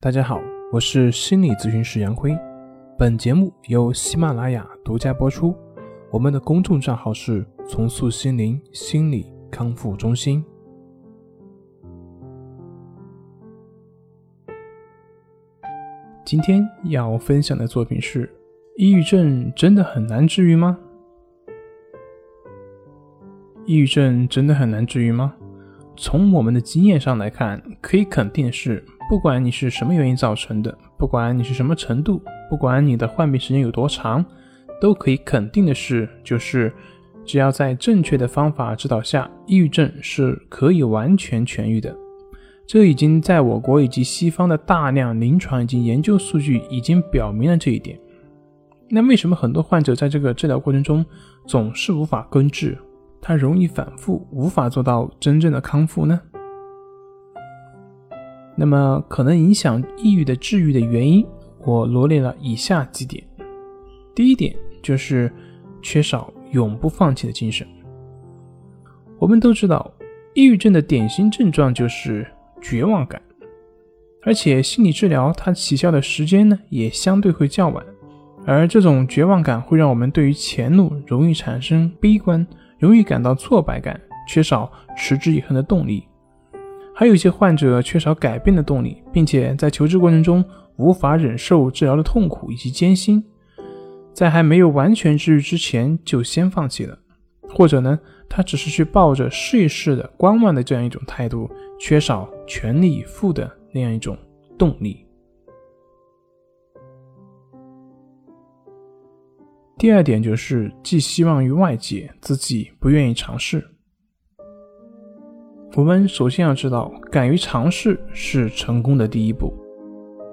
大家好，我是心理咨询师杨辉。本节目由喜马拉雅独家播出。我们的公众账号是“重塑心灵心理康复中心”。今天要分享的作品是：抑郁症真的很难治愈吗？抑郁症真的很难治愈吗？从我们的经验上来看，可以肯定是。不管你是什么原因造成的，不管你是什么程度，不管你的患病时间有多长，都可以肯定的是，就是只要在正确的方法指导下，抑郁症是可以完全痊愈的。这已经在我国以及西方的大量临床以及研究数据已经表明了这一点。那为什么很多患者在这个治疗过程中总是无法根治，他容易反复，无法做到真正的康复呢？那么，可能影响抑郁的治愈的原因，我罗列了以下几点。第一点就是缺少永不放弃的精神。我们都知道，抑郁症的典型症状就是绝望感，而且心理治疗它起效的时间呢也相对会较晚，而这种绝望感会让我们对于前路容易产生悲观，容易感到挫败感，缺少持之以恒的动力。还有一些患者缺少改变的动力，并且在求治过程中无法忍受治疗的痛苦以及艰辛，在还没有完全治愈之前就先放弃了，或者呢，他只是去抱着试一试的观望的这样一种态度，缺少全力以赴的那样一种动力。第二点就是寄希望于外界，自己不愿意尝试。我们首先要知道，敢于尝试是成功的第一步。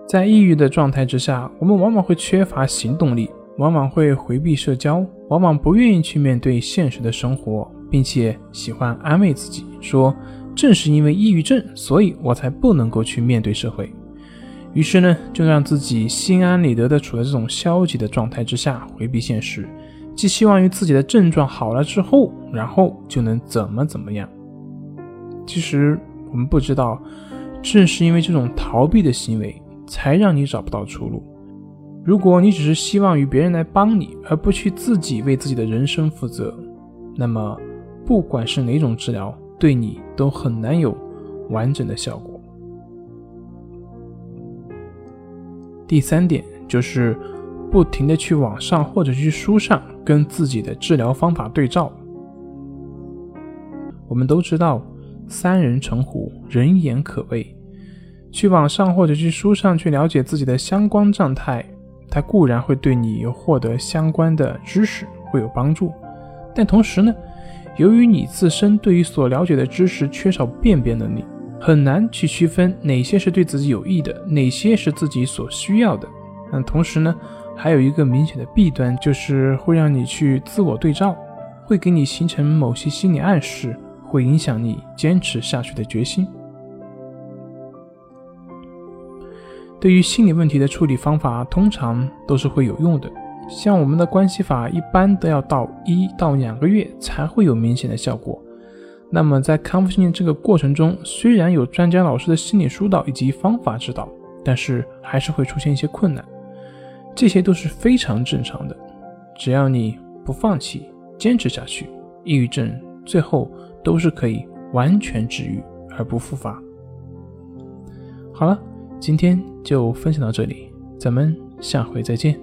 在抑郁的状态之下，我们往往会缺乏行动力，往往会回避社交，往往不愿意去面对现实的生活，并且喜欢安慰自己说：“正是因为抑郁症，所以我才不能够去面对社会。”于是呢，就让自己心安理得地处在这种消极的状态之下，回避现实，寄希望于自己的症状好了之后，然后就能怎么怎么样。其实我们不知道，正是因为这种逃避的行为，才让你找不到出路。如果你只是希望于别人来帮你，而不去自己为自己的人生负责，那么不管是哪种治疗，对你都很难有完整的效果。第三点就是不停的去网上或者去书上跟自己的治疗方法对照。我们都知道。三人成虎，人言可畏。去网上或者去书上去了解自己的相关状态，它固然会对你获得相关的知识会有帮助，但同时呢，由于你自身对于所了解的知识缺少辨别能力，很难去区分哪些是对自己有益的，哪些是自己所需要的。那同时呢，还有一个明显的弊端，就是会让你去自我对照，会给你形成某些心理暗示。会影响你坚持下去的决心。对于心理问题的处理方法，通常都是会有用的。像我们的关系法，一般都要到一到两个月才会有明显的效果。那么在康复训练这个过程中，虽然有专家老师的心理疏导以及方法指导，但是还是会出现一些困难，这些都是非常正常的。只要你不放弃，坚持下去，抑郁症最后。都是可以完全治愈而不复发。好了，今天就分享到这里，咱们下回再见。